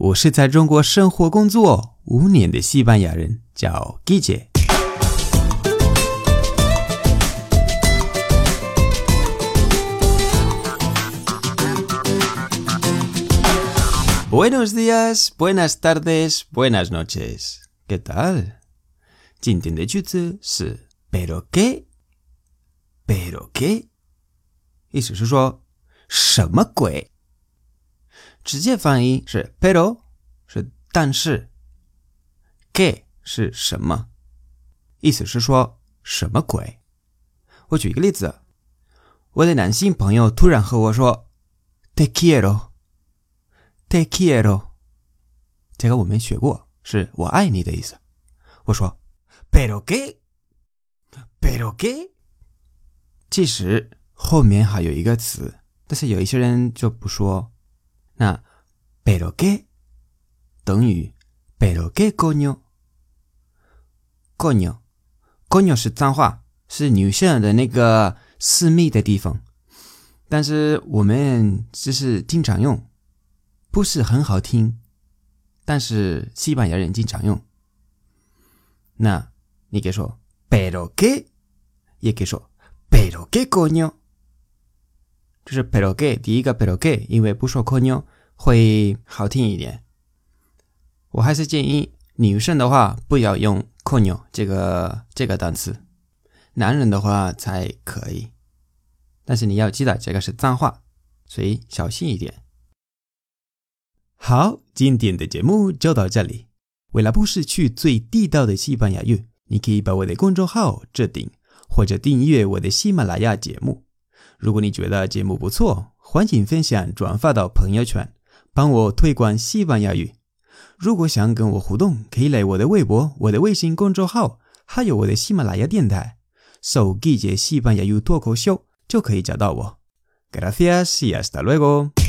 我是在中国生活工作五年的西班牙人，叫 Guille。Buenos días, buenas tardes, buenas noches. ¿Qué tal? 今天的句子是 “pero qué”，“pero qué”，意思是说什么鬼？ 直接翻译是 “pero” 是但是，“qué” 是什么？意思是说什么鬼？我举一个例子，我的男性朋友突然和我说 “te quiero”，“te quiero”，这个我没学过，是我爱你的意思。我说 “pero qué”，“pero qué”，其实后面还有一个词，但是有一些人就不说。那 “pero qué” 等于 “pero qué coño”，“coño”，“coño” 是脏话，是女生的那个私密的地方，但是我们就是经常用，不是很好听，但是西班牙人经常用。那你可以说 “pero qué”，也可以说 “pero qué coño”。就是 pero qué，第一个 pero qué，因为不说 coño 会好听一点。我还是建议女生的话不要用 coño 这个这个单词，男人的话才可以。但是你要记得这个是脏话，所以小心一点。好，今天的节目就到这里。为了不失去最地道的西班牙语，你可以把我的公众号置顶，或者订阅我的喜马拉雅节目。如果你觉得节目不错，欢迎分享转发到朋友圈，帮我推广西班牙语。如果想跟我互动，可以来我的微博、我的微信公众号，还有我的喜马拉雅电台，搜“季节西班牙语脱口秀”就可以找到我。Gracias y hasta luego。